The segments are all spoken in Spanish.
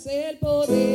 supieras el poder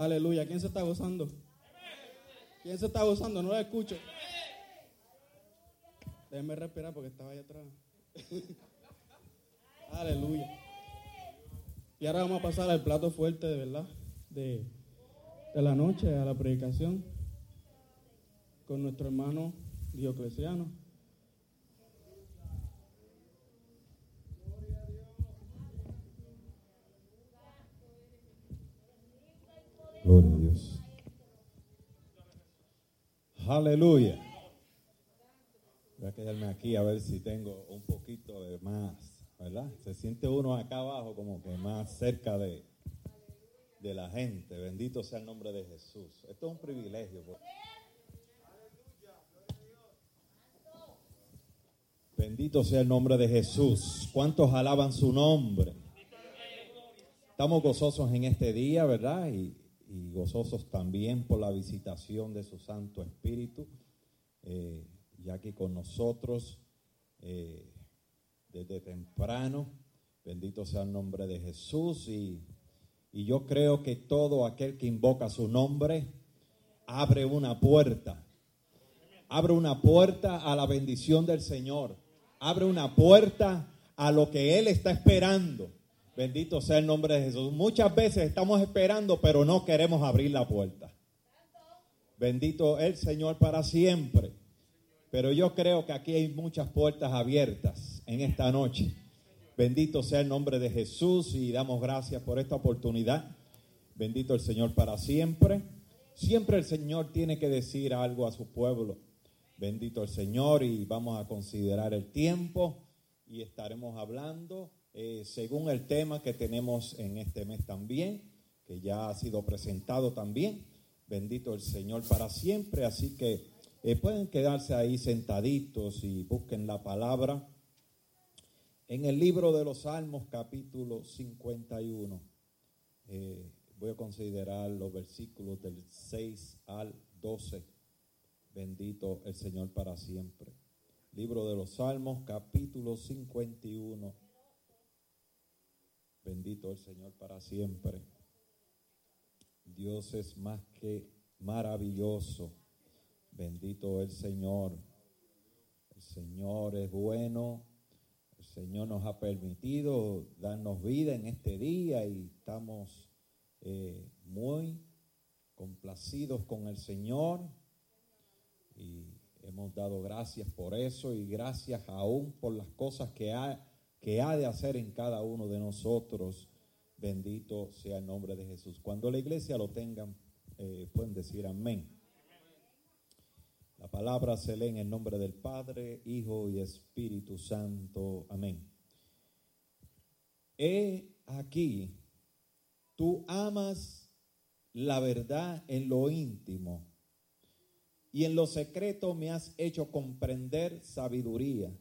Aleluya. ¿Quién se está gozando? ¿Quién se está gozando? No lo escucho. Déjenme respirar porque estaba ahí atrás. Aleluya. Y ahora vamos a pasar al plato fuerte de verdad de, de la noche, a la predicación, con nuestro hermano Diocleciano. Gloria a Dios. Aleluya. Voy a quedarme aquí a ver si tengo un poquito de más, ¿verdad? Se siente uno acá abajo como que más cerca de, de la gente. Bendito sea el nombre de Jesús. Esto es un privilegio. pues. Bendito sea el nombre de Jesús. ¿Cuántos alaban su nombre? Estamos gozosos en este día, ¿verdad? Y, y gozosos también por la visitación de su Santo Espíritu, eh, ya que con nosotros eh, desde temprano. Bendito sea el nombre de Jesús. Y, y yo creo que todo aquel que invoca su nombre abre una puerta. Abre una puerta a la bendición del Señor. Abre una puerta a lo que Él está esperando. Bendito sea el nombre de Jesús. Muchas veces estamos esperando, pero no queremos abrir la puerta. Bendito el Señor para siempre. Pero yo creo que aquí hay muchas puertas abiertas en esta noche. Bendito sea el nombre de Jesús y damos gracias por esta oportunidad. Bendito el Señor para siempre. Siempre el Señor tiene que decir algo a su pueblo. Bendito el Señor y vamos a considerar el tiempo y estaremos hablando eh, según el tema que tenemos en este mes también, que ya ha sido presentado también. Bendito el Señor para siempre. Así que eh, pueden quedarse ahí sentaditos y busquen la palabra. En el libro de los Salmos, capítulo 51, eh, voy a considerar los versículos del 6 al 12. Bendito el Señor para siempre. Libro de los Salmos, capítulo 51. Bendito el Señor para siempre. Dios es más que maravilloso. Bendito el Señor. El Señor es bueno. El Señor nos ha permitido darnos vida en este día y estamos eh, muy complacidos con el Señor y hemos dado gracias por eso y gracias aún por las cosas que ha, que ha de hacer en cada uno de nosotros. Bendito sea el nombre de Jesús. Cuando la iglesia lo tengan, eh, pueden decir amén. La palabra se lee en el nombre del Padre, Hijo y Espíritu Santo. Amén. He aquí, tú amas la verdad en lo íntimo y en lo secreto me has hecho comprender sabiduría.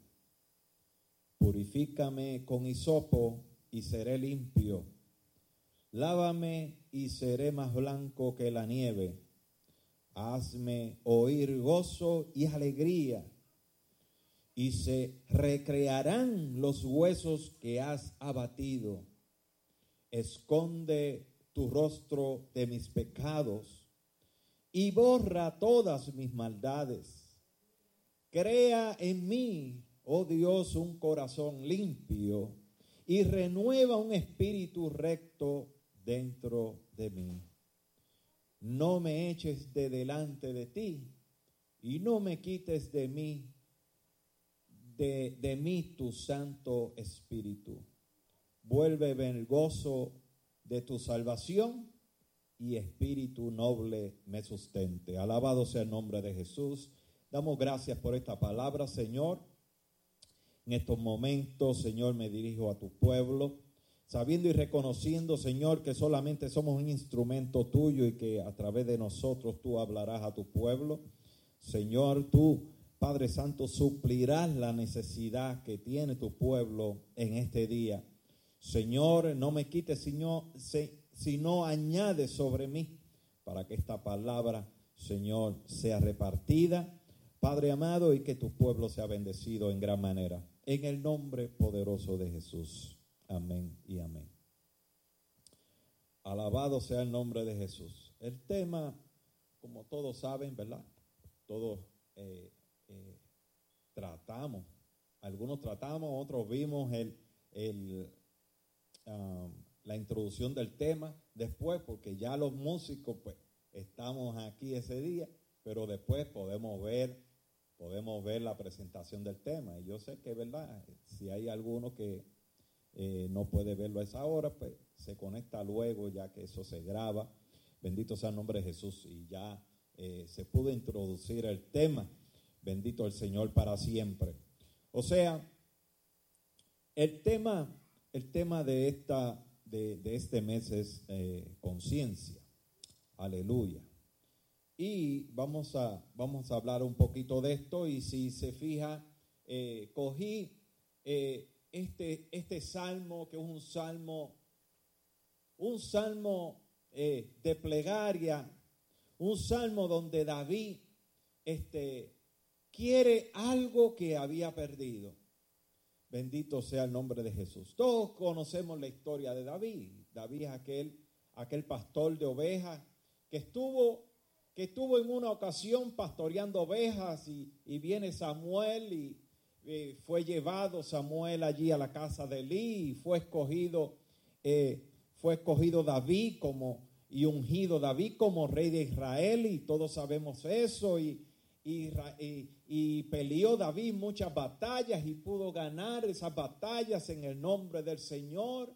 Purifícame con hisopo y seré limpio. Lávame y seré más blanco que la nieve. Hazme oír gozo y alegría. Y se recrearán los huesos que has abatido. Esconde tu rostro de mis pecados y borra todas mis maldades. Crea en mí, oh Dios, un corazón limpio y renueva un espíritu recto dentro de mí. No me eches de delante de ti y no me quites de mí, de, de mí tu santo espíritu. Vuélveme el gozo de tu salvación y espíritu noble me sustente. Alabado sea el nombre de Jesús. Damos gracias por esta palabra, Señor. En estos momentos, Señor, me dirijo a tu pueblo, sabiendo y reconociendo, Señor, que solamente somos un instrumento tuyo y que a través de nosotros tú hablarás a tu pueblo. Señor, tú, Padre Santo, suplirás la necesidad que tiene tu pueblo en este día. Señor, no me quites, Señor, sino añade sobre mí para que esta palabra, Señor, sea repartida, Padre amado, y que tu pueblo sea bendecido en gran manera. En el nombre poderoso de Jesús. Amén y amén. Alabado sea el nombre de Jesús. El tema, como todos saben, ¿verdad? Todos eh, eh, tratamos, algunos tratamos, otros vimos el, um, la introducción del tema después, porque ya los músicos, pues, estamos aquí ese día, pero después podemos ver, podemos ver la presentación del tema. Y yo sé que, ¿verdad? Si hay alguno que eh, no puede verlo a esa hora, pues se conecta luego, ya que eso se graba. Bendito sea el nombre de Jesús. Y ya eh, se pudo introducir el tema. Bendito el Señor para siempre. O sea, el tema, el tema de, esta, de, de este mes es eh, conciencia. Aleluya. Y vamos a, vamos a hablar un poquito de esto. Y si se fija, eh, cogí eh, este, este salmo, que es un salmo, un salmo eh, de plegaria, un salmo donde David este, quiere algo que había perdido. Bendito sea el nombre de Jesús. Todos conocemos la historia de David. David es aquel, aquel pastor de ovejas que estuvo, que estuvo en una ocasión pastoreando ovejas y, y viene Samuel y, y, fue llevado Samuel allí a la casa de Elí y fue escogido, eh, fue escogido David como y ungido David como rey de Israel y todos sabemos eso y, y, y, peleó David muchas batallas y pudo ganar esas batallas en el nombre del Señor,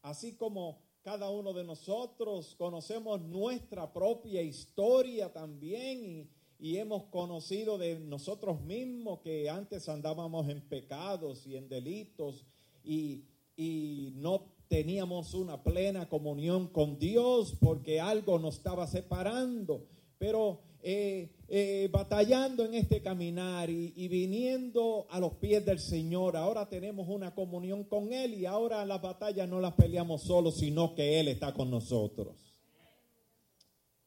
así como cada uno de nosotros conocemos nuestra propia historia también y, y, hemos conocido de nosotros mismos que antes andábamos en pecados y en delitos y, y no teníamos una plena comunión con Dios porque algo nos estaba separando. Pero eh, eh, batallando en este caminar y, y, viniendo a los pies del Señor. Ahora tenemos una comunión con Él y ahora las batallas no las peleamos solos, sino que Él está con nosotros.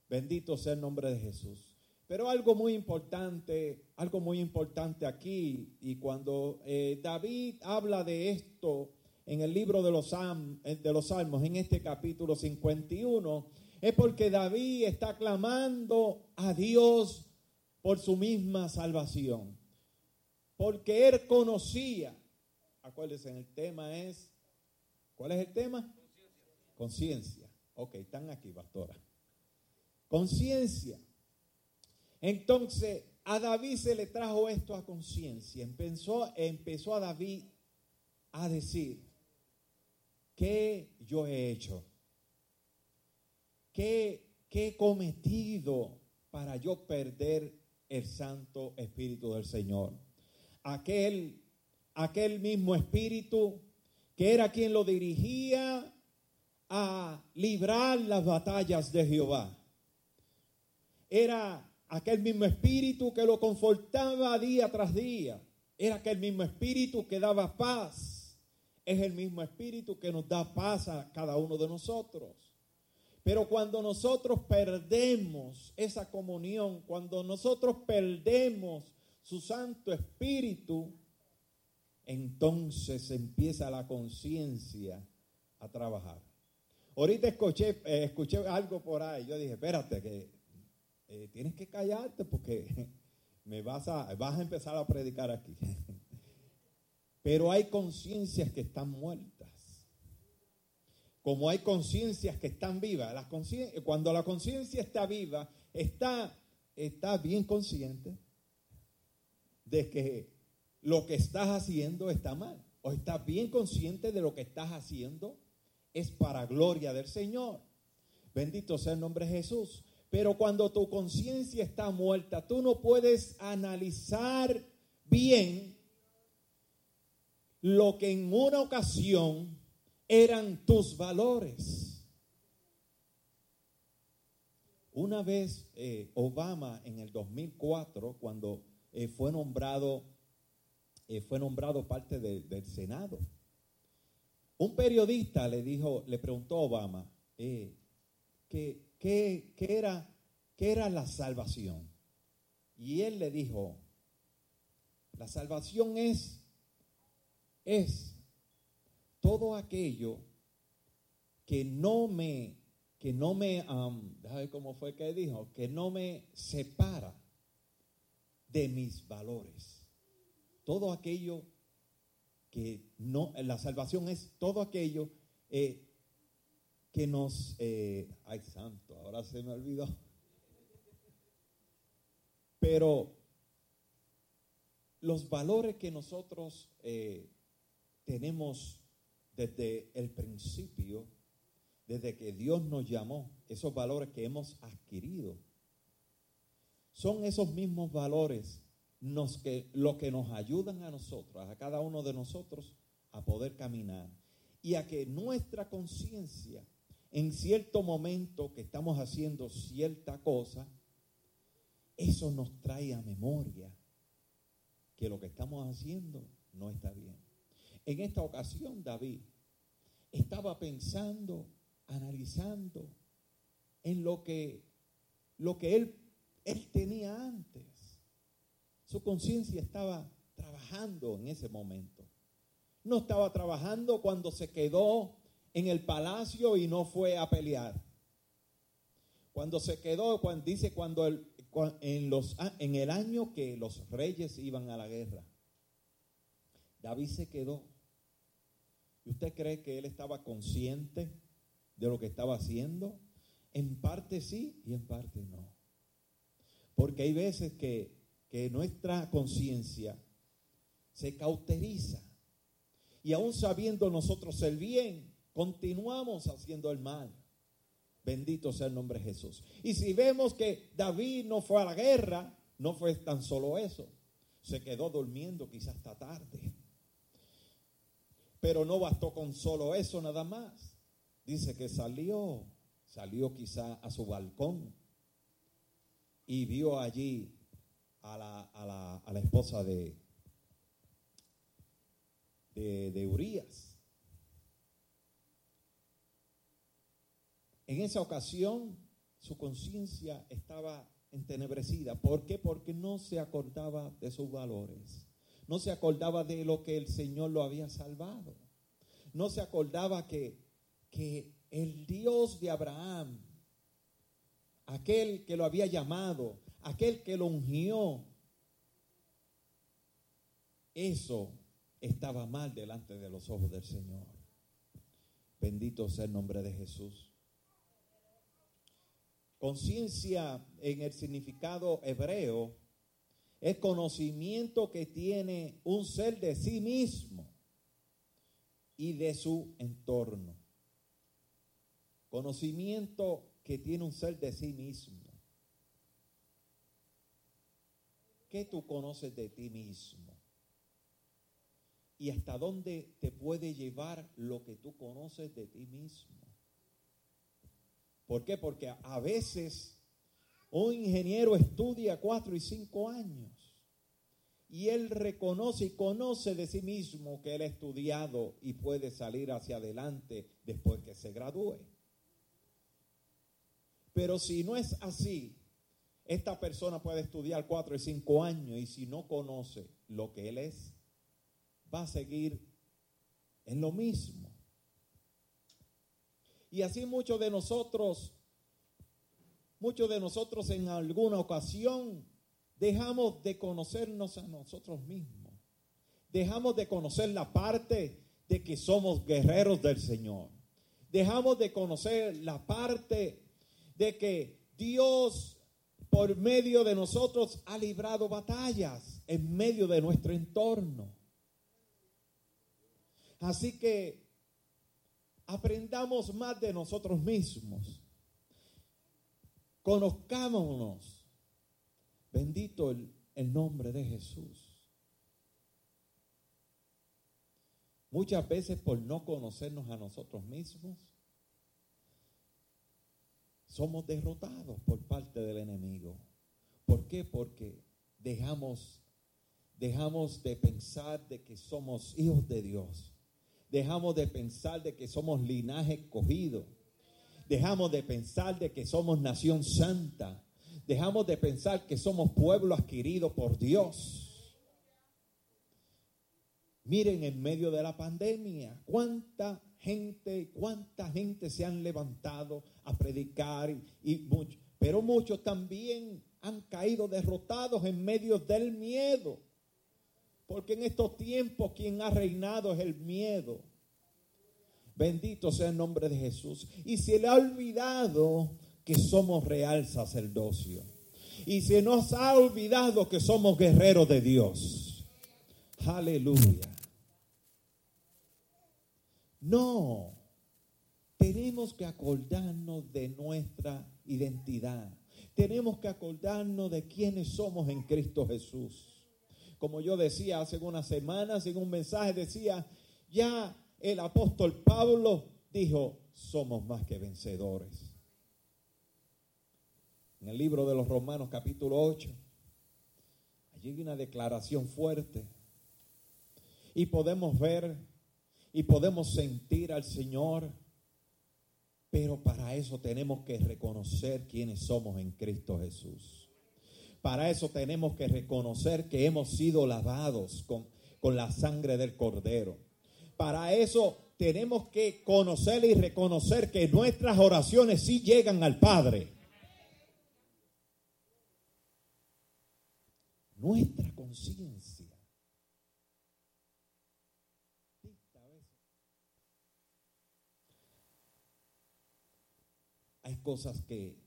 Bendito sea el nombre de Jesús. Pero algo muy importante, algo muy importante aquí, y cuando eh, David habla de esto en el libro de los, de los Salmos, en este capítulo 51, es porque David está clamando a Dios por su misma salvación. Porque él conocía, acuérdense, el tema es, ¿cuál es el tema? Conciencia. Ok, están aquí, pastora. Conciencia. Entonces, a David se le trajo esto a conciencia. Empezó, empezó a David a decir, ¿qué yo he hecho? ¿Qué, qué he cometido para yo perder el Santo Espíritu del Señor? Aquel, aquel mismo Espíritu que era quien lo dirigía a librar las batallas de Jehová. Era aquel mismo espíritu que lo confortaba día tras día. Era aquel mismo espíritu que daba paz. Es el mismo espíritu que nos da paz a cada uno de nosotros. Pero cuando nosotros perdemos esa comunión, cuando nosotros perdemos su Santo Espíritu, entonces empieza la conciencia a trabajar. Ahorita escuché, eh, algo por ahí, yo dije, espérate, que eh, tienes que callarte porque me vas a, vas a empezar a predicar aquí. Pero hay conciencias que están muertas como hay conciencias que están vivas, cuando la conciencia está viva, está, está bien consciente de que lo que estás haciendo está mal, o estás bien consciente de lo que estás haciendo es para gloria del Señor. Bendito sea el nombre de Jesús. Pero cuando tu conciencia está muerta, tú no puedes analizar bien lo que en una ocasión eran tus valores. Una vez eh, Obama en el 2004, cuando eh, fue nombrado, eh, fue nombrado parte de, del Senado, un periodista le dijo, le preguntó a Obama, ¿qué, qué, qué, era, ¿qué era la salvación? Y él le dijo, La salvación es, es todo aquello que no me, que no me, um, cómo fue que dijo, que no me separa de mis valores. Todo aquello que no, la salvación es todo aquello eh, que nos, eh, ay santo, ahora se me olvidó. Pero los valores que nosotros eh, tenemos desde el principio, desde que Dios nos llamó, esos valores que hemos adquirido, son esos mismos valores los que, nos ayudan a nosotros, a cada uno de nosotros, a poder caminar y a que nuestra conciencia, en cierto momento que estamos haciendo cierta cosa, eso nos trae a memoria que lo que estamos haciendo no está bien. En esta ocasión, David estaba pensando, analizando en lo que, lo que él, él tenía antes. Su conciencia estaba trabajando en ese momento. No estaba trabajando cuando se quedó en el palacio y no fue a pelear. Cuando se quedó, cuando, dice cuando en, los, en el año que los reyes iban a la guerra, David se quedó. ¿Y usted cree que él estaba consciente de lo que estaba haciendo? En parte sí y en parte no. Porque hay veces que que nuestra conciencia se cauteriza. Y aún sabiendo nosotros el bien, continuamos haciendo el mal. Bendito sea el nombre de Jesús. Y si vemos que David no fue a la guerra, no fue tan solo eso. Se quedó durmiendo quizás hasta tarde. Pero no bastó con solo eso nada más. Dice que salió, salió quizá a su balcón y vio allí a la, a la, a la esposa de, de, de Urias. En esa ocasión su conciencia estaba entenebrecida. ¿Por qué? Porque no se acordaba de sus valores. No se acordaba de lo que el Señor lo había salvado. No se acordaba que, que el Dios de Abraham, aquel que lo había llamado, aquel que lo ungió, eso estaba mal delante de los ojos del Señor. Bendito sea el nombre de Jesús. Conciencia en el significado hebreo es conocimiento que tiene un ser de sí mismo y de su entorno. Conocimiento que tiene un ser de sí mismo. ¿Qué tú conoces de ti mismo? ¿Y hasta dónde te puede llevar lo que tú conoces de ti mismo? ¿Por qué? Porque a veces un ingeniero estudia cuatro y cinco años y él reconoce y conoce de sí mismo que él ha estudiado y puede salir hacia adelante después que se gradúe. Pero si no es así, esta persona puede estudiar cuatro y cinco años y si no conoce lo que él es, va a seguir en lo mismo. Y así muchos de nosotros, muchos de nosotros en alguna ocasión dejamos de conocernos a nosotros mismos. Dejamos de conocer la parte de que somos guerreros del Señor. Dejamos de conocer la parte de que Dios por medio de nosotros ha librado batallas en medio de nuestro entorno. Así que aprendamos más de nosotros mismos. Conozcámonos. Bendito el, el nombre de Jesús. Muchas veces por no conocernos a nosotros mismos, somos derrotados por parte del enemigo. ¿Por qué? Porque dejamos, dejamos de pensar de que somos hijos de Dios. Dejamos de pensar de que somos linaje escogido. Dejamos de pensar de que somos nación santa. Dejamos de pensar que somos pueblo adquirido por Dios. Miren en medio de la pandemia, cuánta gente, cuánta gente se han levantado a predicar y, pero muchos también han caído derrotados en medio del miedo. Porque en estos tiempos quien ha reinado es el miedo. Bendito sea el nombre de Jesús. Y se le ha olvidado que somos real sacerdocio. Y se nos ha olvidado que somos guerreros de Dios. Aleluya. No, tenemos que acordarnos de nuestra identidad. Tenemos que acordarnos de quiénes somos en Cristo Jesús. Como yo decía hace unas semanas en un mensaje, decía, ya el apóstol Pablo dijo, somos más que vencedores. En el libro de los Romanos capítulo 8, allí hay una declaración fuerte. Y podemos ver y podemos sentir al Señor, pero para eso tenemos que reconocer quiénes somos en Cristo Jesús. Para eso tenemos que reconocer que hemos sido lavados con, con la sangre del Cordero. Para eso tenemos que conocer y reconocer que nuestras oraciones sí llegan al Padre. Nuestra conciencia hay cosas que,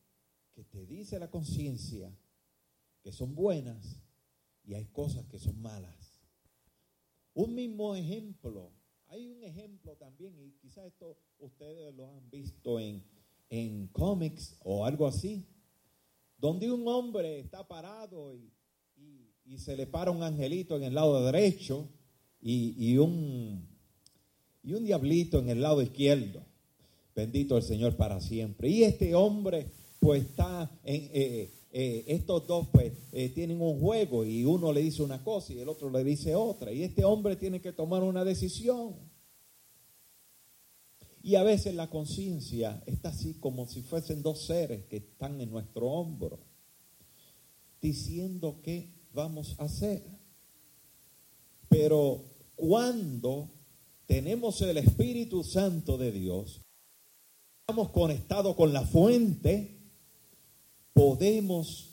que te dice la conciencia que son buenas y hay cosas que son malas. Un mismo ejemplo, hay un ejemplo también, y quizás esto ustedes lo han visto en, en cómics o algo así, donde un hombre está parado y, y, se le para un angelito en el lado derecho y, y, un, y un diablito en el lado izquierdo. Bendito el Señor para siempre. Y este hombre, pues está en. Eh, eh, estos dos, pues, eh, tienen un juego y uno le dice una cosa y el otro le dice otra. Y este hombre tiene que tomar una decisión. Y a veces la conciencia está así como si fuesen dos seres que están en nuestro hombro, diciendo qué vamos a hacer. Pero cuando tenemos el Espíritu Santo de Dios, estamos conectados con la fuente, podemos,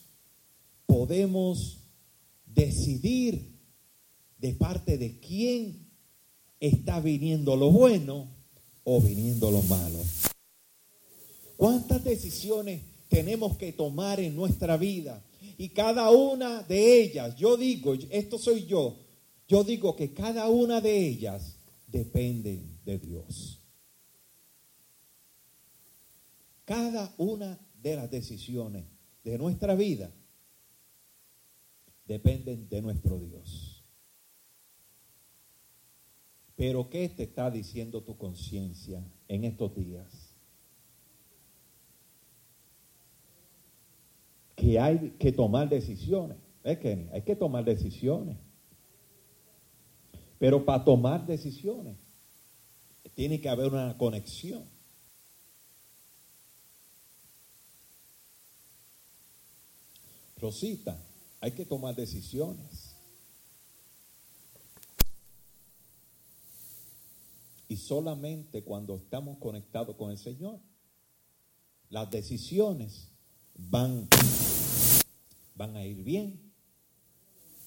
podemos decidir de parte de quién está viniendo lo bueno o viniendo lo malo. ¿Cuántas decisiones tenemos que tomar en nuestra vida? Y cada una de ellas, yo digo, esto soy yo, yo digo que cada una de ellas depende de Dios. Cada una de las decisiones de nuestra vida dependen de nuestro Dios. Pero ¿qué te está diciendo tu conciencia en estos días? Que hay que tomar decisiones. ¿Es que Hay que tomar decisiones. Pero para tomar decisiones tiene que haber una conexión. Rosita, hay que tomar decisiones. Y solamente cuando estamos conectados con el Señor, las decisiones van, van a ir bien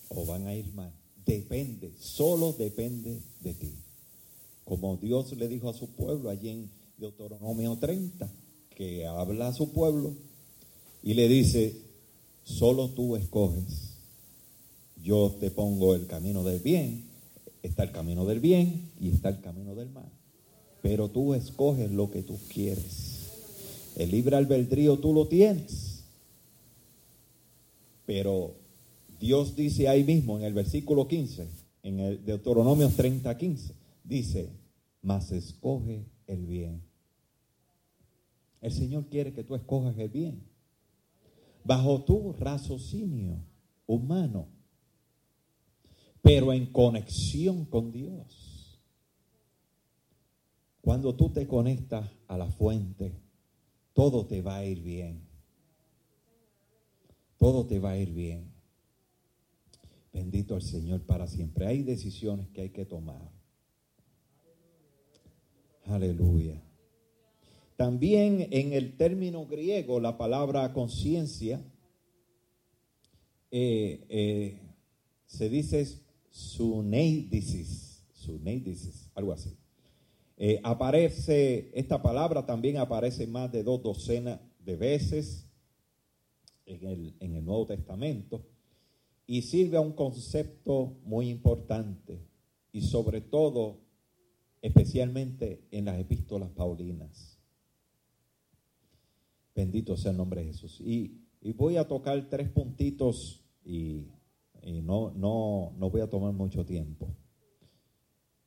o van a ir mal. Depende, solo depende de ti. Como Dios le dijo a su pueblo allí en Deuteronomio 30, que habla a su pueblo y le dice, Solo tú escoges. Yo te pongo el camino del bien. Está el camino del bien y está el camino del mal. Pero tú escoges lo que tú quieres. El libre albedrío tú lo tienes. Pero Dios dice ahí mismo en el versículo 15, en el Deuteronomio 30, 15, dice, mas escoge el bien. El Señor quiere que tú escojas el bien bajo tu raciocinio humano, pero en conexión con Dios. Cuando tú te conectas a la fuente, todo te va a ir bien. Todo te va a ir bien. Bendito el Señor para siempre. Hay decisiones que hay que tomar. Aleluya. También en el término griego, la palabra conciencia eh, eh, se dice suneidisis, suneidisis, algo así. Eh, aparece, esta palabra también aparece más de dos docenas de veces en el, en el Nuevo Testamento y sirve a un concepto muy importante y sobre todo, especialmente en las epístolas paulinas. Bendito sea el nombre de Jesús. Y, voy a tocar tres puntitos y, y no, no, no, voy a tomar mucho tiempo.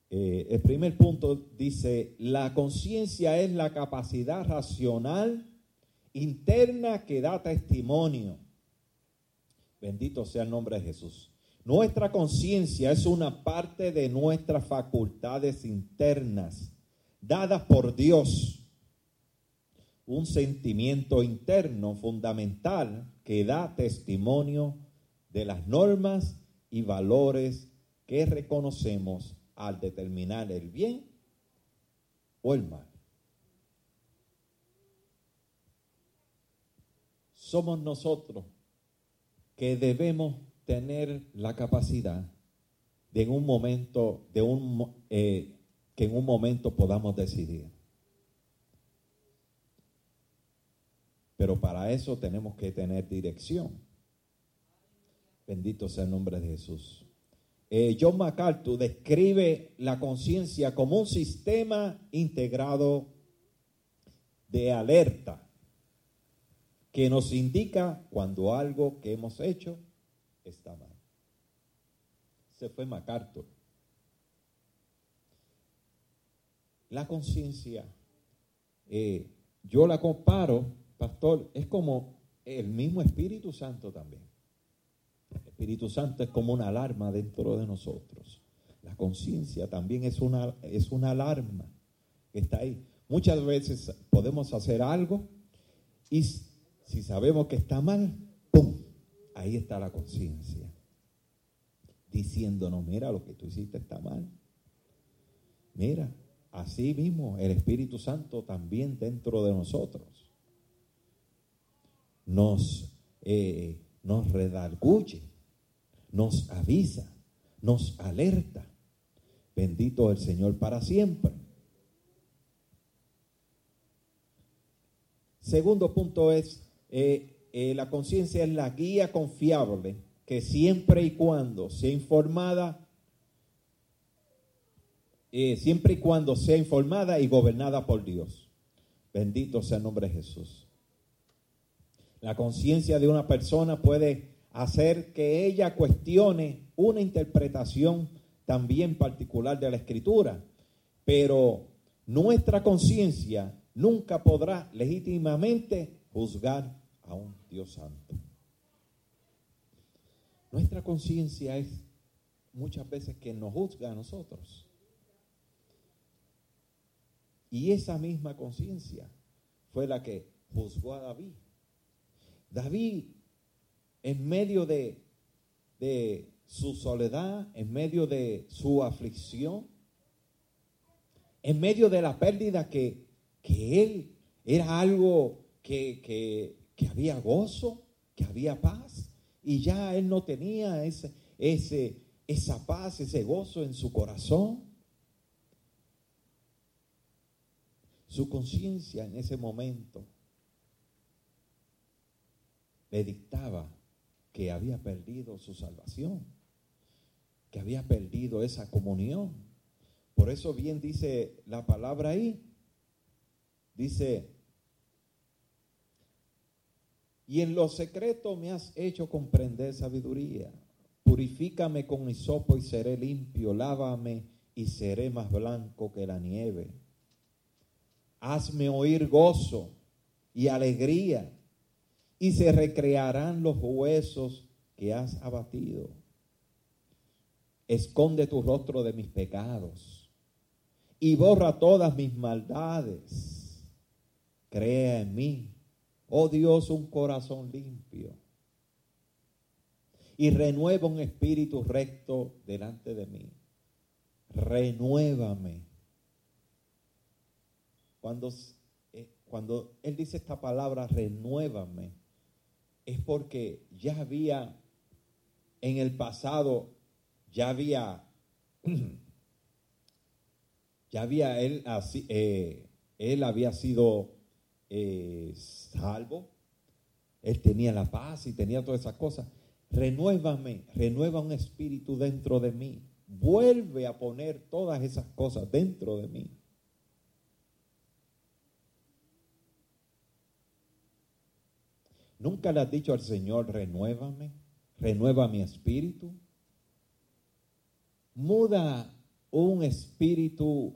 Eh, el primer punto dice, la conciencia es la capacidad racional interna que da testimonio. Bendito sea el nombre de Jesús. Nuestra conciencia es una parte de nuestras facultades internas, dadas por Dios. Un sentimiento interno fundamental que da testimonio de las normas y valores que reconocemos al determinar el bien o el mal. Somos nosotros que debemos tener la capacidad de en un momento, de un, eh, que en un momento podamos decidir. Pero para eso tenemos que tener dirección. Bendito sea el nombre de Jesús. Eh, John MacArthur describe la conciencia como un sistema integrado de alerta que nos indica cuando algo que hemos hecho está mal. Se fue MacArthur. La conciencia, eh, yo la comparo, pastor, es como el mismo Espíritu Santo también. Espíritu Santo es como una alarma dentro de nosotros. La conciencia también es una, es una alarma que está ahí. Muchas veces podemos hacer algo y si sabemos que está mal, ¡pum! Ahí está la conciencia. Diciéndonos, mira, lo que tú hiciste está mal. Mira, así mismo el Espíritu Santo también dentro de nosotros nos, eh, nos redarguye nos avisa, nos alerta. Bendito el Señor para siempre. Segundo punto es, eh, eh, la conciencia es la guía confiable que siempre y cuando sea informada, eh, siempre y cuando sea informada y gobernada por Dios. Bendito sea el nombre de Jesús. La conciencia de una persona puede hacer que ella cuestione una interpretación también particular de la escritura. Pero nuestra conciencia nunca podrá legítimamente juzgar a un Dios santo. Nuestra conciencia es muchas veces que nos juzga a nosotros. Y esa misma conciencia fue la que juzgó a David. David en medio de, su soledad, en medio de su aflicción, en medio de la pérdida que, él era algo que, que, había gozo, que había paz, y ya él no tenía ese, ese, esa paz, ese gozo en su corazón. Su conciencia en ese momento le dictaba que había perdido su salvación, que había perdido esa comunión. Por eso bien dice la palabra ahí, dice, y en lo secreto me has hecho comprender sabiduría. Purifícame con hisopo y seré limpio, lávame y seré más blanco que la nieve. Hazme oír gozo y alegría y se recrearán los huesos que has abatido. Esconde tu rostro de mis pecados y borra todas mis maldades. Crea en mí, oh Dios, un corazón limpio y renueva un espíritu recto delante de mí. Renuévame. Cuando, eh, cuando Él dice esta palabra, renuévame, es porque ya había en el pasado, ya había, ya había Él, así, eh, él había sido eh, salvo, Él tenía la paz y tenía todas esas cosas. Renuévame, renueva un espíritu dentro de mí. Vuelve a poner todas esas cosas dentro de mí. ¿Nunca le has dicho al Señor, renuévame, renueva mi espíritu? Muda un espíritu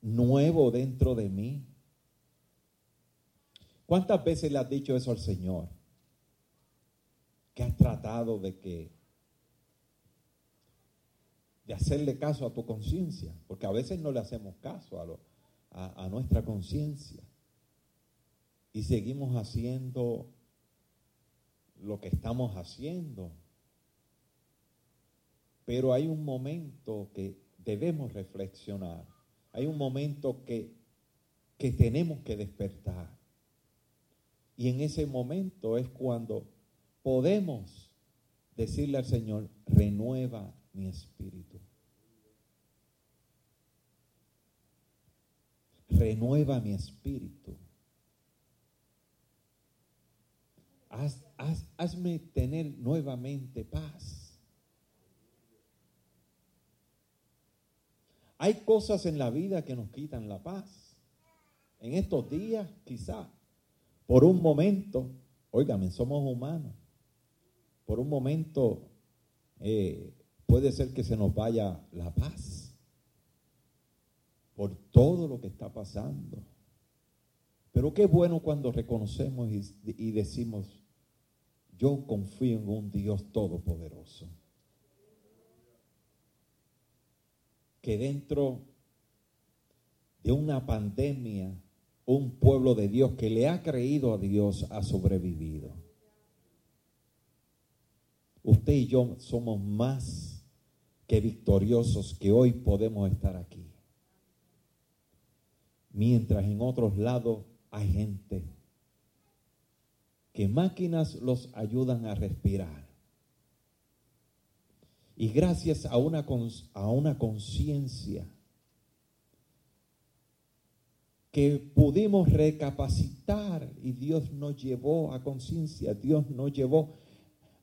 nuevo dentro de mí. ¿Cuántas veces le has dicho eso al Señor? Que has tratado de que de hacerle caso a tu conciencia, porque a veces no le hacemos caso a, a nuestra conciencia y seguimos haciendo lo que estamos haciendo. Pero hay un momento que debemos reflexionar, hay un momento que, que tenemos que despertar. Y en ese momento es cuando podemos decirle al Señor, renueva mi espíritu. Renueva mi espíritu. Haz, haz, hazme tener nuevamente paz. Hay cosas en la vida que nos quitan la paz. En estos días, quizá, por un momento, óigame, somos humanos. Por un momento eh, puede ser que se nos vaya la paz por todo lo que está pasando. Pero qué bueno cuando reconocemos y, y decimos, yo confío en un Dios todopoderoso. Que dentro de una pandemia, un pueblo de Dios que le ha creído a Dios ha sobrevivido. Usted y yo somos más que victoriosos que hoy podemos estar aquí. Mientras en otros lados hay gente que máquinas los ayudan a respirar. Y gracias a una, a una conciencia que pudimos recapacitar y Dios nos llevó a conciencia, Dios nos llevó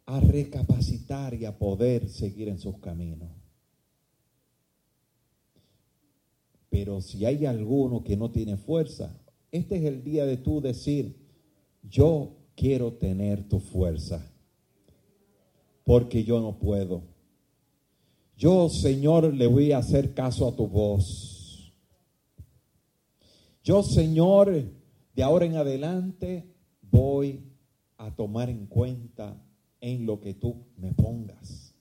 a recapacitar y a poder seguir en sus caminos. Pero si hay alguno que no tiene fuerza, este es el día de tú decir, yo quiero tener tu fuerza, porque yo no puedo. Yo, Señor, le voy a hacer caso a tu voz. Yo, Señor, de ahora en adelante voy a tomar en cuenta en lo que tú me pongas.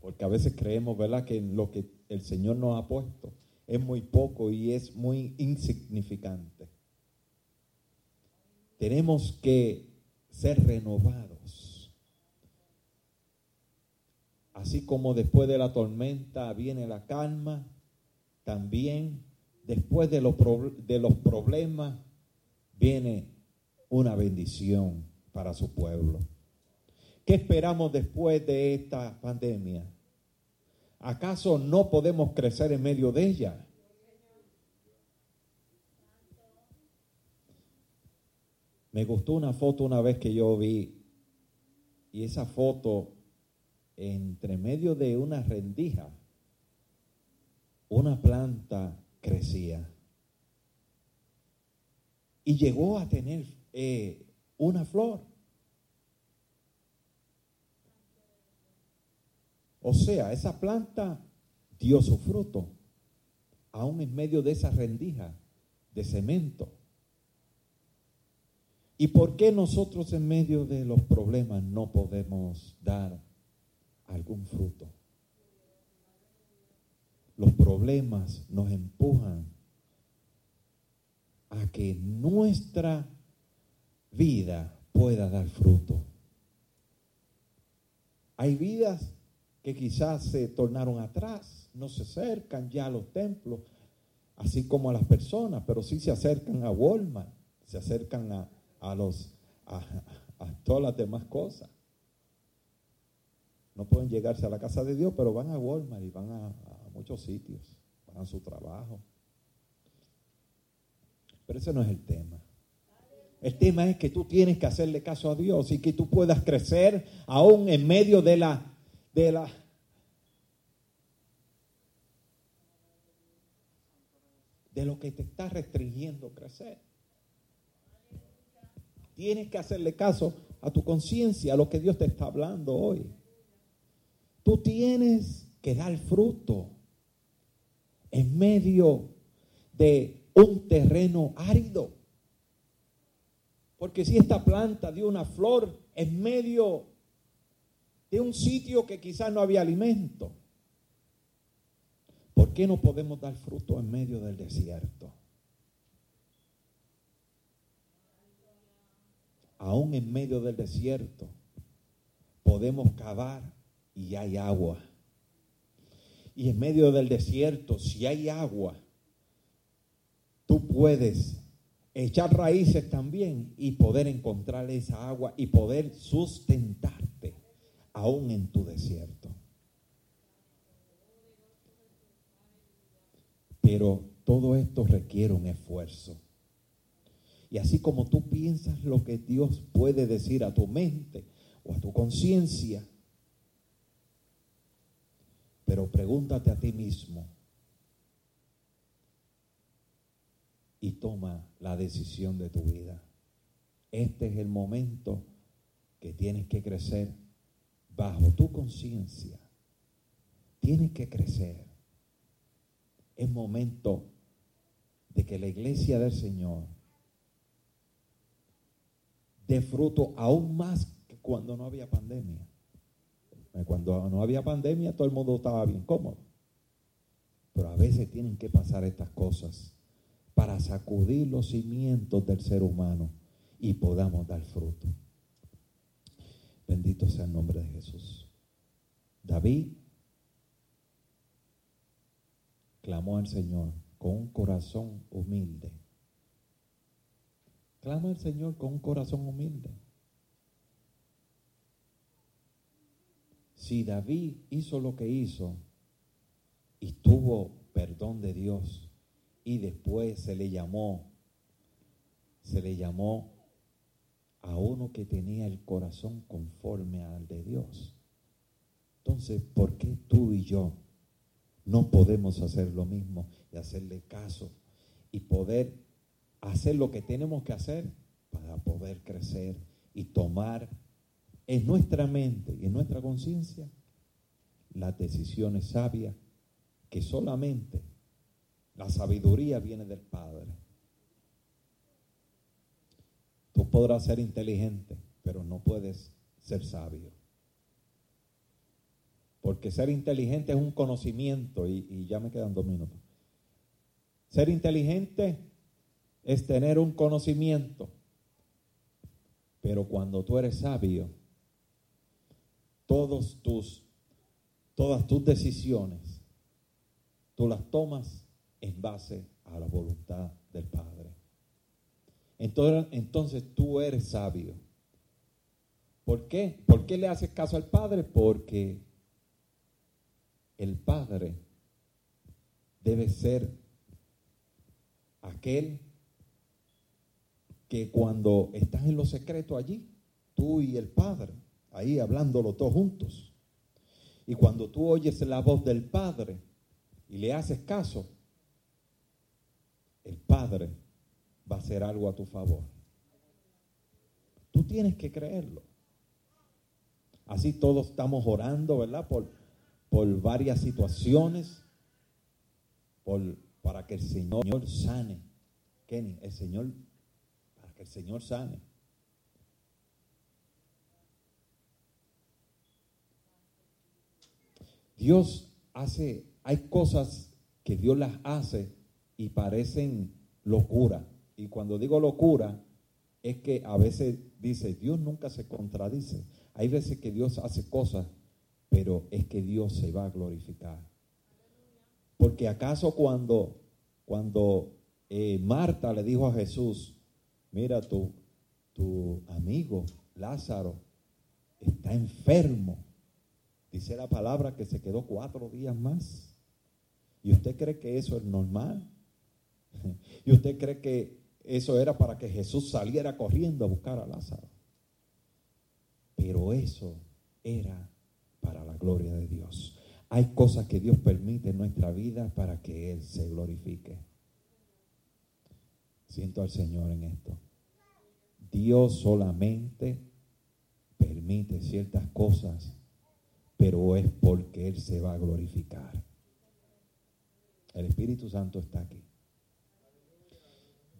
Porque a veces creemos, ¿verdad?, que lo que el Señor nos ha puesto es muy poco y es muy insignificante. Tenemos que ser renovados. Así como después de la tormenta viene la calma, también después de los, problemas viene una bendición para su pueblo. ¿Qué esperamos después de esta pandemia? ¿Acaso no podemos crecer en medio de ella? Me gustó una foto una vez que yo vi y esa foto entre medio de una rendija, una planta crecía y llegó a tener eh, una flor. O sea, esa planta dio su fruto, aún en medio de esa rendija de cemento. ¿Y por qué nosotros en medio de los problemas no podemos dar algún fruto? Los problemas nos empujan a que nuestra vida pueda dar fruto. Hay vidas que quizás se tornaron atrás, no se acercan ya a los templos, así como a las personas, pero sí se acercan a Walmart, se acercan a, a los, a, todas las demás cosas. No pueden llegarse a la casa de Dios, pero van a Walmart y van a, a muchos sitios, van a su trabajo. Pero ese no es el tema. El tema es que tú tienes que hacerle caso a Dios y que tú puedas crecer aún en medio de la de la de lo que te está restringiendo crecer. Tienes que hacerle caso a tu conciencia, a lo que Dios te está hablando hoy. Tú tienes que dar fruto en medio de un terreno árido. Porque si esta planta dio una flor en medio de un sitio que quizás no había alimento, ¿por qué no podemos dar fruto en medio del desierto? Aún en medio del desierto podemos cavar y hay agua. Y en medio del desierto, si hay agua, tú puedes echar raíces también y poder encontrar esa agua y poder sustentarte aún en tu desierto. Pero todo esto requiere un esfuerzo. Y así como tú piensas lo que Dios puede decir a tu mente o a tu conciencia, pero pregúntate a ti mismo, y toma la decisión de tu vida. Este es el momento que tienes que crecer bajo tu conciencia. Tienes que crecer. Es momento de que la iglesia del Señor dé fruto aún más que cuando no había pandemia. Cuando no había pandemia todo el mundo estaba bien cómodo. Pero a veces tienen que pasar estas cosas para sacudir los cimientos del ser humano y podamos dar fruto. Bendito sea el nombre de Jesús. David clamó al Señor con un corazón humilde. Clama al Señor con un corazón humilde. Si David hizo lo que hizo y tuvo perdón de Dios, y después se le llamó, se le llamó a uno que tenía el corazón conforme al de Dios. Entonces, ¿por qué tú y yo no podemos hacer lo mismo y hacerle caso y poder hacer lo que tenemos que hacer para poder crecer y tomar en nuestra mente y en nuestra conciencia las decisiones sabias que solamente la sabiduría viene del Padre. Tú podrás ser inteligente, pero no puedes ser sabio. Porque ser inteligente es un conocimiento y, ya me quedan dos minutos. Ser inteligente es tener un conocimiento, pero cuando tú eres sabio, todos tus, todas tus decisiones, tú las tomas en base a la voluntad del Padre. Entonces, entonces tú eres sabio. ¿Por qué? ¿Por qué le haces caso al Padre? Porque el Padre debe ser aquel que cuando estás en lo secreto allí, tú y el Padre, ahí hablando los dos juntos, y cuando tú oyes la voz del Padre y le haces caso, el Padre va a hacer algo a tu favor. Tú tienes que creerlo. Así todos estamos orando, ¿verdad? Por, por varias situaciones, por, para que el Señor sane. Kenny, el Señor, que el Señor sane. Dios hace, hay cosas que Dios las hace y parecen locura. Y cuando digo locura, es que a veces dice, Dios nunca se contradice. Hay veces que Dios hace cosas pero es que Dios se va a glorificar. Porque acaso cuando, cuando eh, Marta le dijo a Jesús, mira tu, tu amigo Lázaro está enfermo. Dice la palabra que se quedó cuatro días más. ¿Y usted cree que eso es normal? ¿Y usted cree que eso era para que Jesús saliera corriendo a buscar a Lázaro? Pero eso era para la gloria de Dios. Hay cosas que Dios permite en nuestra vida para que Él se glorifique. Siento al Señor en esto. Dios solamente permite ciertas cosas, pero es porque Él se va a glorificar. El Espíritu Santo está aquí.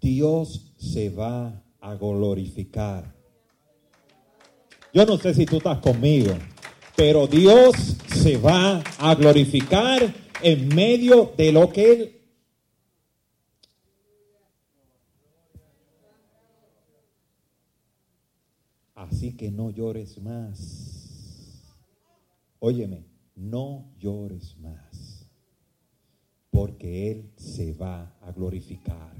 Dios se va a glorificar. Yo no sé si tú estás conmigo, pero Dios se va a glorificar en medio de lo que Él Así que no llores más. Óyeme, no llores más. Porque Él se va a glorificar.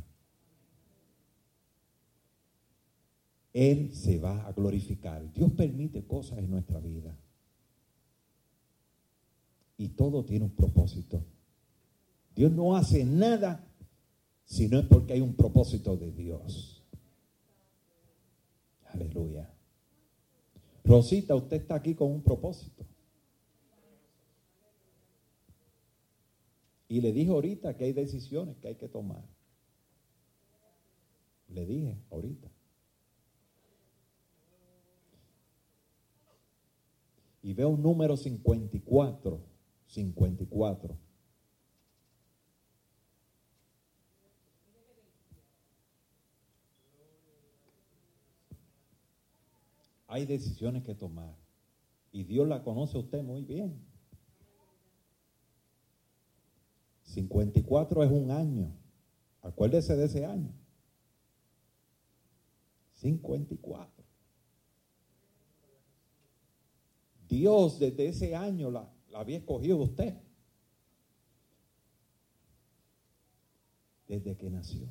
Él se va a glorificar. Dios permite cosas en nuestra vida. Y todo tiene un propósito. Dios no hace nada si no es porque hay un propósito de Dios. Aleluya. Rosita, usted está aquí con un propósito. Y le dije ahorita que hay decisiones que hay que tomar. Le dije ahorita. Y veo un número 54, 54. Hay decisiones que tomar. Y Dios la conoce a usted muy bien. 54 es un año. Acuérdese de ese año. 54. Dios desde ese año la, la había escogido usted. Desde que nació.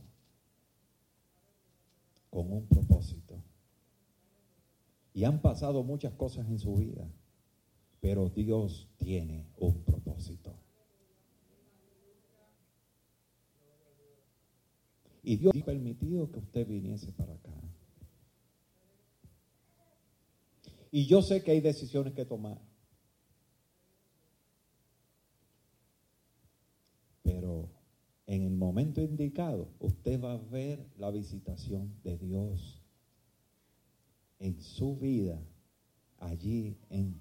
Con un propósito. Y han pasado muchas cosas en su vida, pero Dios tiene un propósito. Y Dios ha permitido que usted viniese para acá. Y yo sé que hay decisiones que tomar. Pero en el momento indicado, usted va a ver la visitación de Dios en su vida, allí en,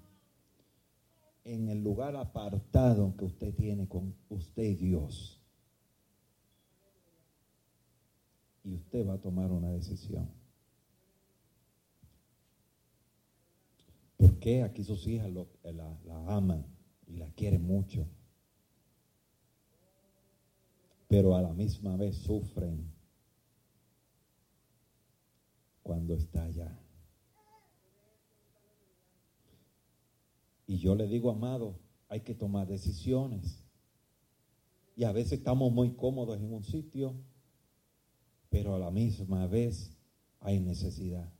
en el lugar apartado que usted tiene con usted Dios. Y usted va a tomar una decisión. Porque aquí sus hijas la, la aman y la quieren mucho? Pero a la misma vez sufren cuando está allá. Y yo le digo, amado, hay que tomar decisiones. Y a veces estamos muy cómodos en un sitio, pero a la misma vez hay necesidad.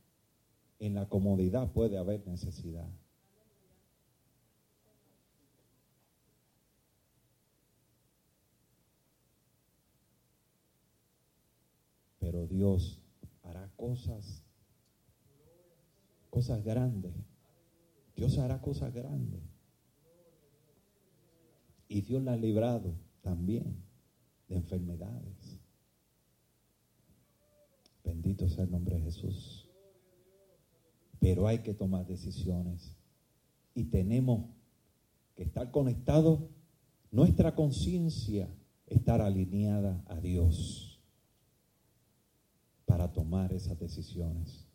En la comodidad puede haber necesidad. Pero Dios hará cosas, cosas grandes Dios hará cosas grandes. Y Dios la ha librado también de enfermedades. Bendito sea el nombre de Jesús. Pero hay que tomar decisiones. Y tenemos que estar conectados, nuestra conciencia, estar alineada a Dios para tomar esas decisiones.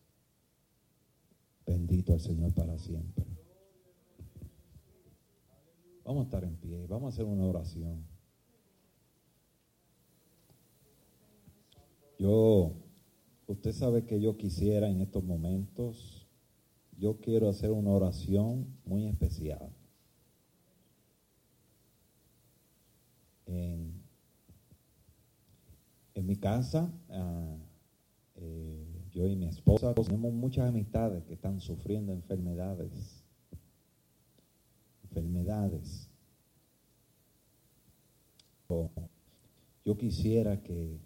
Bendito el Señor para siempre. Vamos a estar en pie, vamos a hacer una oración. Yo, usted sabe que yo quisiera en estos momentos, yo quiero hacer una oración muy especial. En, en mi casa, ah, eh, yo y mi esposa tenemos muchas amistades que están sufriendo enfermedades. Enfermedades. Yo quisiera que,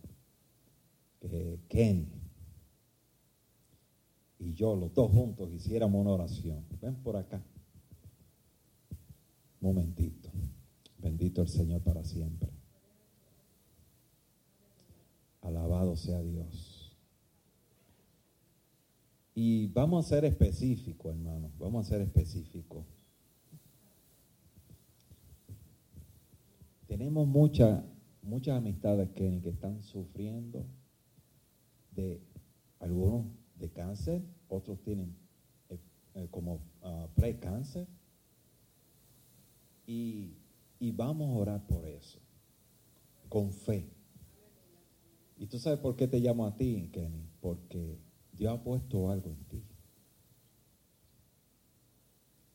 Kenny y yo, los dos juntos, hiciéramos una oración. Ven por acá. Momentito. Bendito el Señor para siempre. Alabado sea Dios. Y vamos a ser específicos, hermano. Vamos a ser específicos. Tenemos mucha- muchas amistades, Kenny, que están sufriendo de algunos de cáncer, otros tienen eh, eh, como ah, pre-cáncer. Y, y vamos a orar por eso, con fe. Y tú sabes por qué te llamo a ti, Kenny, porque Dios ha puesto algo en ti.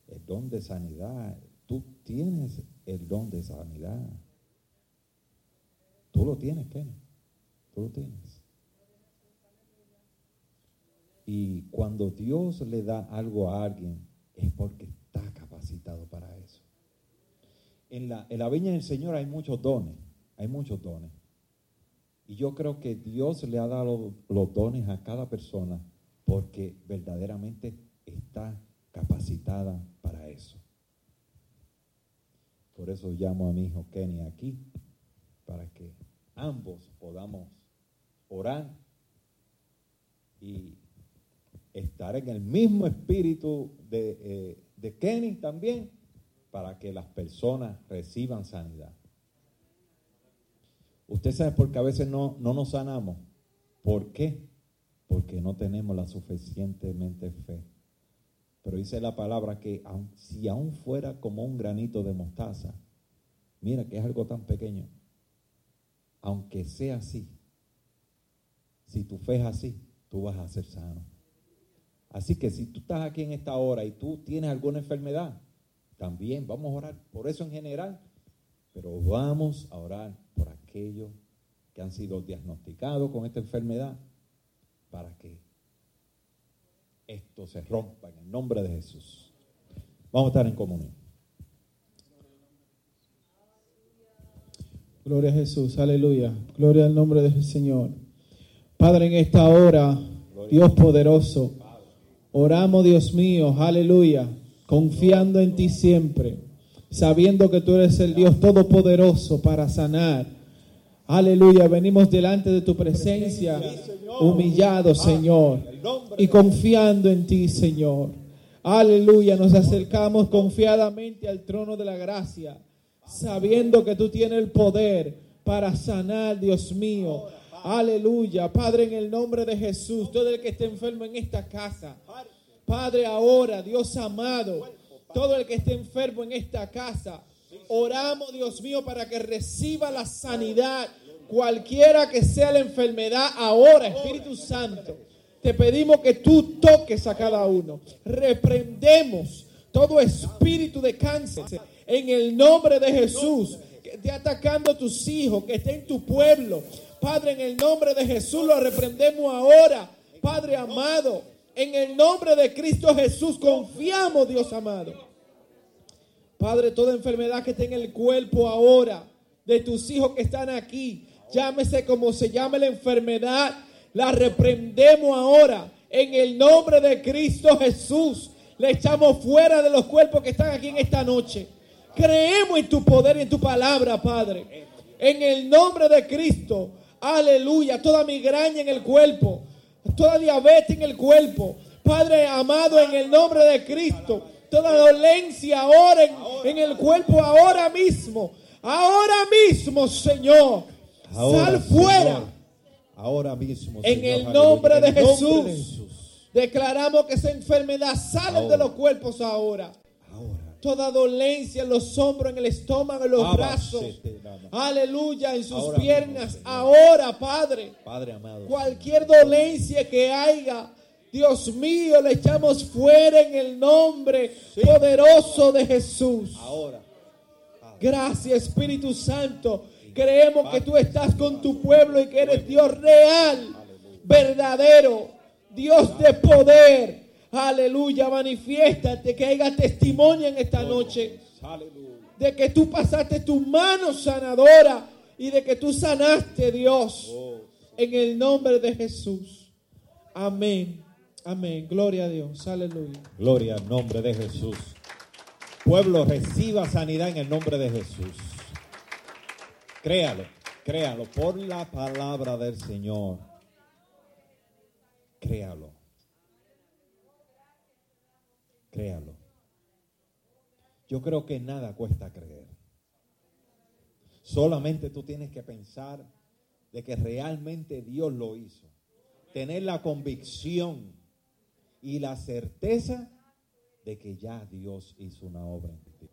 El don de sanidad, tú tienes el don de sanidad. Tú lo tienes, Kenny, tú lo tienes. Y cuando Dios le da algo a alguien, es porque está capacitado para eso. En la, en la viña del Señor hay muchos dones, hay muchos dones. Y yo creo que Dios le ha dado los dones a cada persona porque verdaderamente está capacitada para eso. Por eso llamo a mi hijo Kenny aquí, para que ambos podamos orar y estar en el mismo espíritu de, eh, Kenny también, para que las personas reciban sanidad. Usted sabe por qué a veces no, no nos sanamos. ¿Por qué? Porque no tenemos la suficientemente fe. Pero dice la palabra que si aún fuera como un granito de mostaza, mira que es algo tan pequeño, aunque sea así, si tu fe es así, tú vas a ser sano. Así que si tú estás aquí en esta hora y tú tienes alguna enfermedad, también vamos a orar por eso en general, pero vamos a orar por aquellos que han sido diagnosticados con esta enfermedad para que esto se rompa en el nombre de Jesús. Vamos a estar en comunión. Gloria a Jesús, aleluya. Gloria al nombre del Señor. Padre, en esta hora, Dios poderoso, oramos, Dios mío, aleluya, confiando en ti siempre, sabiendo que tú eres el Dios todopoderoso para sanar. Aleluya, venimos delante de tu presencia, humillados, Señor, y confiando en ti, Señor. Aleluya, nos acercamos confiadamente al trono de la gracia sabiendo que tú tienes el poder para sanar, Dios mío. Aleluya, Padre, en el nombre de Jesús, todo el que esté enfermo en esta casa, Padre, ahora, Dios amado, todo el que esté enfermo en esta casa, oramos, Dios mío, para que reciba la sanidad, cualquiera que sea la enfermedad, ahora, Espíritu Santo. Te pedimos que tú toques a cada uno. Reprendemos todo espíritu de cáncer en el nombre de Jesús que esté atacando a tus hijos, que esté en tu pueblo. Padre, en el nombre de Jesús lo reprendemos ahora. Padre amado, en el nombre de Cristo Jesús confiamos, Dios amado. Padre, toda enfermedad que esté en el cuerpo ahora de tus hijos que están aquí, llámese como se llame la enfermedad, la reprendemos ahora en el nombre de Cristo Jesús. Le echamos fuera de los cuerpos que están aquí en esta noche. Creemos en tu poder y en tu palabra, Padre. En el nombre de Cristo, aleluya, toda migraña en el cuerpo, toda diabetes en el cuerpo. Padre amado, en el nombre de Cristo, toda dolencia ahora en, en el cuerpo, ahora mismo, ahora mismo, Señor. Ahora, Sal fuera. Señor, ahora mismo. En Señor, el nombre de En el nombre Jesús. de Jesús. Declaramos que esa enfermedad sale de los cuerpos ahora. Ahora. Toda dolencia en los hombros, en el estómago, en los Abba, brazos. Aleluya, en sus Ahora piernas. mismo, ahora, Padre. Padre amado. Cualquier dolencia que haya, Dios mío, le echamos fuera en el nombre poderoso de Jesús. Ahora. Gracias, Espíritu Santo. Creemos que tú estás con tu pueblo y que eres Dios real, verdadero, Dios de poder. Aleluya, manifiéstate, que haya testimonio en esta noche de que tú pasaste tu mano sanadora y de que tú sanaste, Dios, Oh, en el nombre de Jesús. Amén. Amén. Gloria a Dios. Aleluya. Gloria al nombre de Jesús. Pueblo, reciba sanidad en el nombre de Jesús. Créalo, créalo por la palabra del Señor. Créalo. Créalo. Yo creo que nada cuesta creer. Solamente tú tienes que pensar de que realmente Dios lo hizo. Tener la convicción y la certeza de que ya Dios hizo una obra en ti.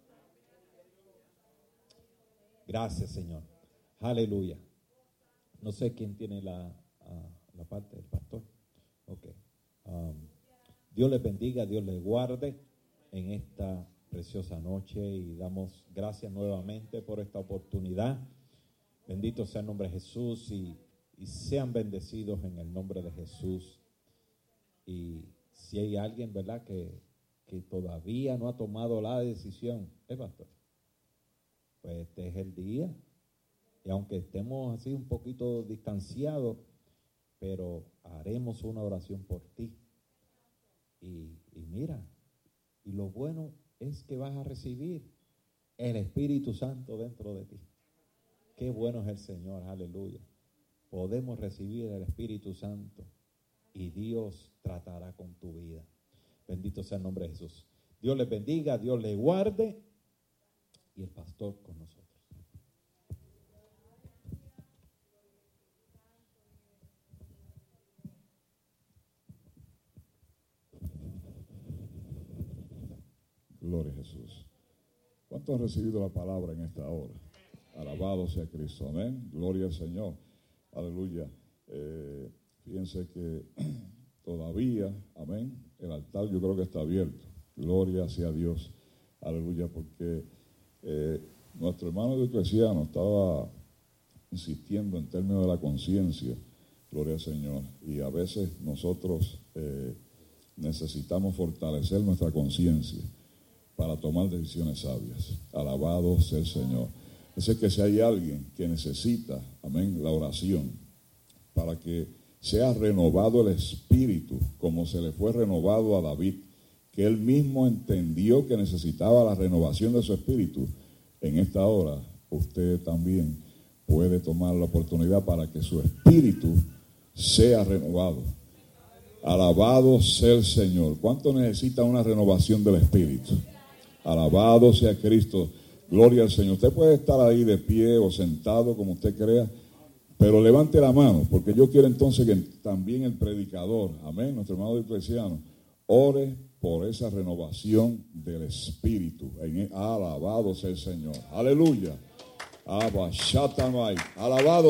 Gracias, Señor. Aleluya. No sé quién tiene la, ah, la parte del pastor. Ok. Um, Dios les bendiga, Dios les guarde en esta preciosa noche y damos gracias nuevamente por esta oportunidad. Bendito sea el nombre de Jesús y, y sean bendecidos en el nombre de Jesús. Y si hay alguien, ¿verdad?, que, que todavía no ha tomado la decisión, ¿eh, pastor? Pues este es el día. Y aunque estemos así un poquito distanciados, pero haremos una oración por ti. Y, y mira, y lo bueno es que vas a recibir el Espíritu Santo dentro de ti. Qué bueno es el Señor, aleluya. Podemos recibir el Espíritu Santo y Dios tratará con tu vida. Bendito sea el nombre de Jesús. Dios les bendiga, Dios les guarde y el pastor con nosotros. Gloria a Jesús. ¿Cuántos han recibido la palabra en esta hora? Alabado sea Cristo. Amén. Gloria al Señor. Aleluya. Eh, fíjense que todavía, amén, el altar yo creo que está abierto. Gloria sea Dios. Aleluya, porque eh, nuestro hermano Cristiano estaba insistiendo en términos de la conciencia. Gloria al Señor. Y a veces nosotros eh, necesitamos fortalecer nuestra conciencia para tomar decisiones sabias. Alabado sea el Señor. Así que si hay alguien que necesita, amén, la oración, para que sea renovado el espíritu, como se le fue renovado a David, que él mismo entendió que necesitaba la renovación de su espíritu, en esta hora usted también puede tomar la oportunidad para que su espíritu sea renovado. Alabado sea el Señor. ¿Cuánto necesita una renovación del espíritu? Alabado sea Cristo. Gloria al Señor. Usted puede estar ahí de pie o sentado como usted crea, pero levante la mano, porque yo quiero entonces que también el predicador, amén, nuestro hermano cristiano, ore por esa renovación del Espíritu. En- alabado sea el Señor. Aleluya. Alabado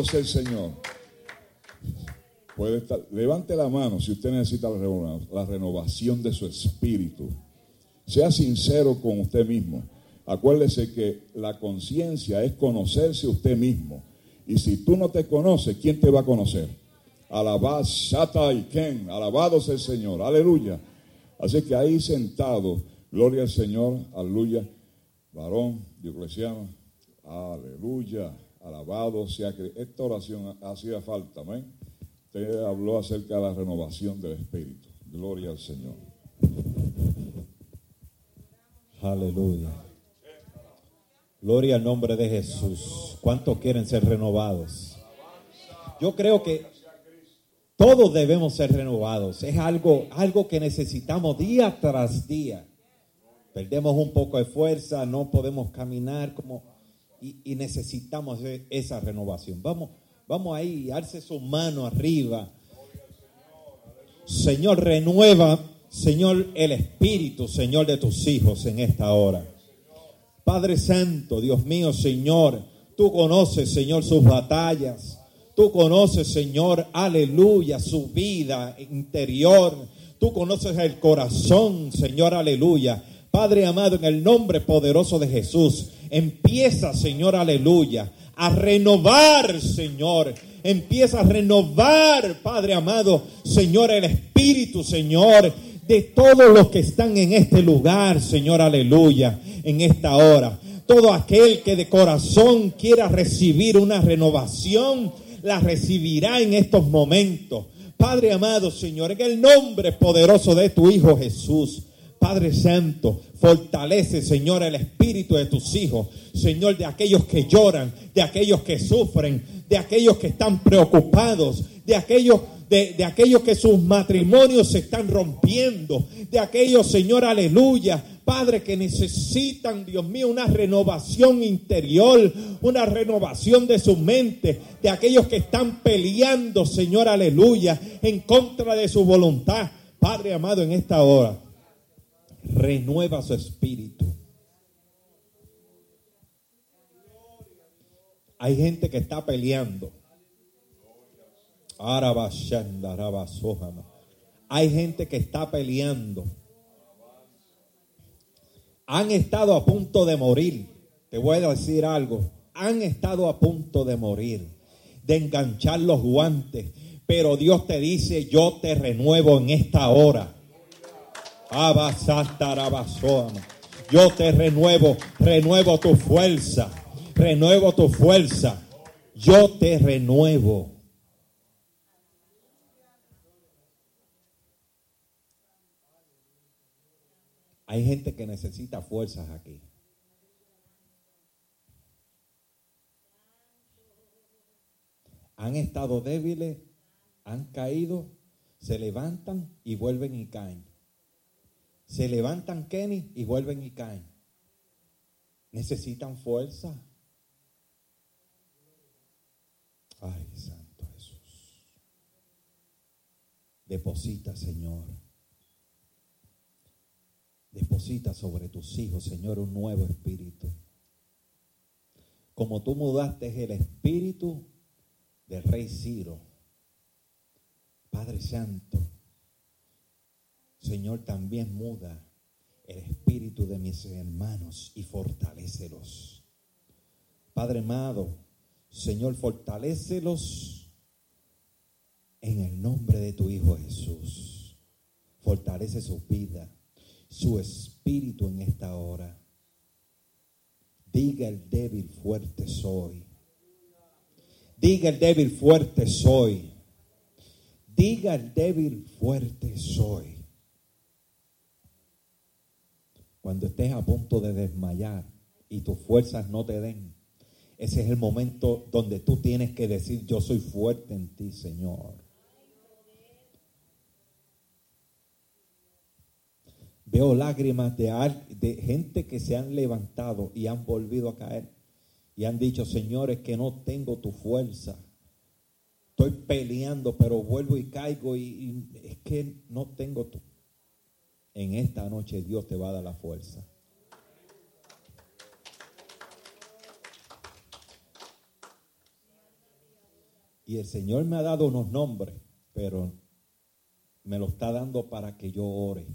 sea el Señor. Puede estar, levante la mano si usted necesita la renovación de su espíritu. Sea sincero con usted mismo. Acuérdese que la conciencia es conocerse usted mismo. Y si tú no te conoces, ¿quién te va a conocer? Alabad, Shata y alabado sea el Señor, aleluya. Así que ahí sentado, gloria al Señor, aleluya, varón, dioclesiano, aleluya, alabado sea Cristo. Esta oración hacía falta, amén. Usted habló acerca de la renovación del Espíritu, gloria al Señor. Aleluya. Gloria al nombre de Jesús. ¿Cuántos quieren ser renovados? Yo creo que todos debemos ser renovados. Es algo, algo que necesitamos día tras día. Perdemos un poco de fuerza, no podemos caminar como y, y necesitamos esa renovación. Vamos, vamos ahí, alce su mano arriba. Señor, renueva, Señor, el espíritu, Señor, de tus hijos en esta hora. Padre Santo, Dios mío, Señor, tú conoces, Señor, sus batallas. Tú conoces, Señor, aleluya, su vida interior. Tú conoces el corazón, Señor, aleluya. Padre amado, en el nombre poderoso de Jesús, empieza, Señor, aleluya, a renovar, Señor. Empieza a renovar, Padre amado, Señor, el Espíritu, Señor, de todos los que están en este lugar, Señor, aleluya, en esta hora. Todo aquel que de corazón quiera recibir una renovación, la recibirá en estos momentos. Padre amado, Señor, en el nombre poderoso de tu Hijo Jesús. Padre Santo, fortalece, Señor, el espíritu de tus hijos, Señor, de aquellos que lloran, de aquellos que sufren, de aquellos que están preocupados, de aquellos, de, aquellos que sus matrimonios se están rompiendo, de aquellos, Señor, aleluya, Padre, que necesitan, Dios mío, una renovación interior, una renovación de su mente, de aquellos que están peleando, Señor, aleluya, en contra de su voluntad. Padre amado, en esta hora, renueva su espíritu. Hay gente que está peleando. Hay gente que está peleando. Han estado a punto de morir. Te voy a decir algo. Han estado a punto de morir, de enganchar los guantes. Pero Dios te dice, yo te renuevo en esta hora. Yo te renuevo, renuevo tu fuerza, renuevo tu fuerza. Yo te renuevo. Hay gente que necesita fuerzas aquí. Han estado débiles, han caído, se levantan y vuelven y caen. Se levantan Kenny y vuelven y caen. Necesitan fuerza. Ay, Santo Jesús. Deposita, Señor. Deposita sobre tus hijos, Señor, un nuevo espíritu. Como tú mudaste el espíritu del rey Ciro. Padre Santo, Señor, también muda el espíritu de mis hermanos y fortalécelos. Padre amado, Señor, fortalécelos en el nombre de tu Hijo Jesús. Fortalece su vida, su espíritu en esta hora. Diga el débil, fuerte soy. Diga el débil, fuerte soy. Diga el débil, fuerte soy. Cuando estés a punto de desmayar y tus fuerzas no te den, ese es el momento donde tú tienes que decir, yo soy fuerte en ti, Señor. Veo lágrimas de, de gente que se han levantado y han volvido a caer y han dicho, Señor, es que no tengo tu fuerza. Estoy peleando, pero vuelvo y caigo y, y es que no tengo tu en esta noche Dios te va a dar la fuerza. Y el Señor me ha dado unos nombres, pero me lo está dando para que yo ore.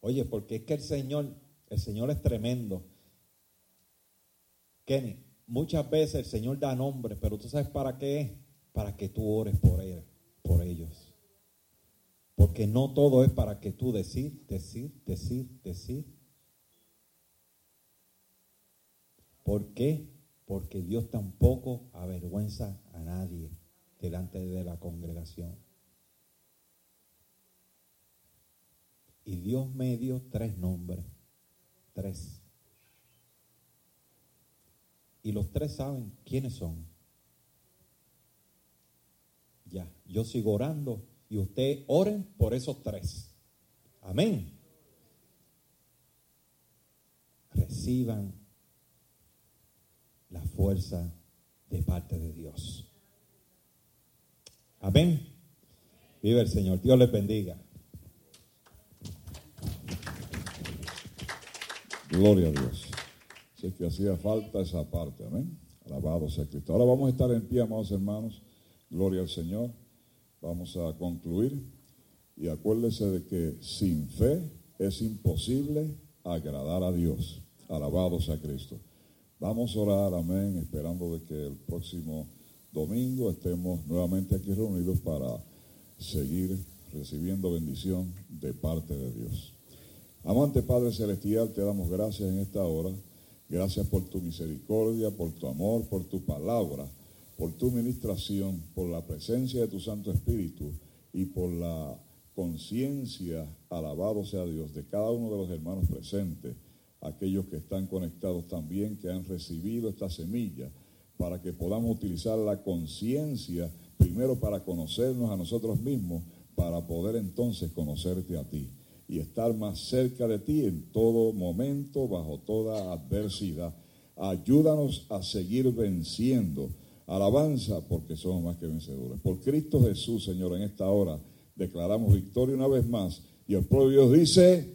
Oye, porque es que el Señor, el Señor es tremendo. Kenny, muchas veces el Señor da nombres, pero tú sabes para qué es, para que tú ores por él, por ellos. Porque no todo es para que tú decir, decir, decir, decir. ¿Por qué? Porque Dios tampoco avergüenza a nadie delante de la congregación. Y Dios me dio tres nombres. Tres. Y los tres saben quiénes son. Ya, yo sigo orando y usted oren por esos tres. Amén. Reciban la fuerza de parte de Dios. Amén. Vive el Señor. Dios les bendiga. Gloria a Dios. Sé que hacía falta esa parte. Amén. Alabado sea Cristo. Ahora vamos a estar en pie, amados hermanos. Gloria al Señor. Vamos a concluir y acuérdese de que sin fe es imposible agradar a Dios. Alabado sea Cristo. Vamos a orar, amén, esperando de que el próximo domingo estemos nuevamente aquí reunidos para seguir recibiendo bendición de parte de Dios. Amante Padre Celestial, te damos gracias en esta hora. Gracias por tu misericordia, por tu amor, por tu palabra, por tu ministración, por la presencia de tu Santo Espíritu y por la conciencia, alabado sea Dios, de cada uno de los hermanos presentes, aquellos que están conectados también, que han recibido esta semilla, para que podamos utilizar la conciencia primero para conocernos a nosotros mismos, para poder entonces conocerte a ti y estar más cerca de ti en todo momento, bajo toda adversidad. Ayúdanos a seguir venciendo. Alabanza porque somos más que vencedores. Por Cristo Jesús, Señor, en esta hora declaramos victoria una vez más. Y el de Dios dice,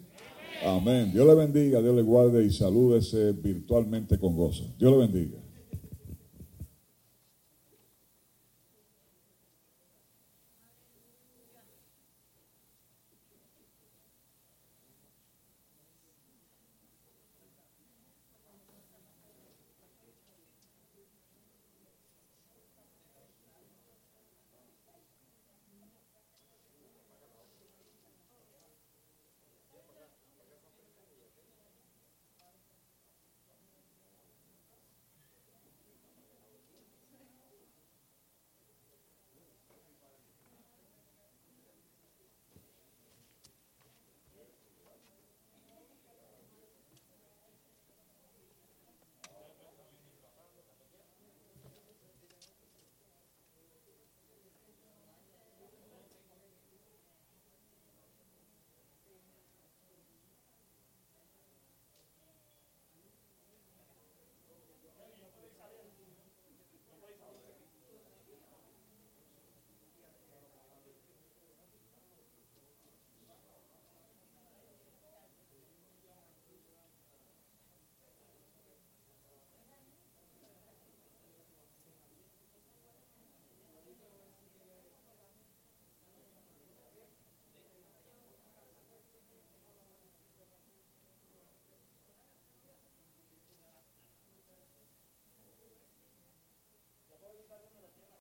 amén. Dios le bendiga, Dios le guarde y salúdese virtualmente con gozo. Dios le bendiga.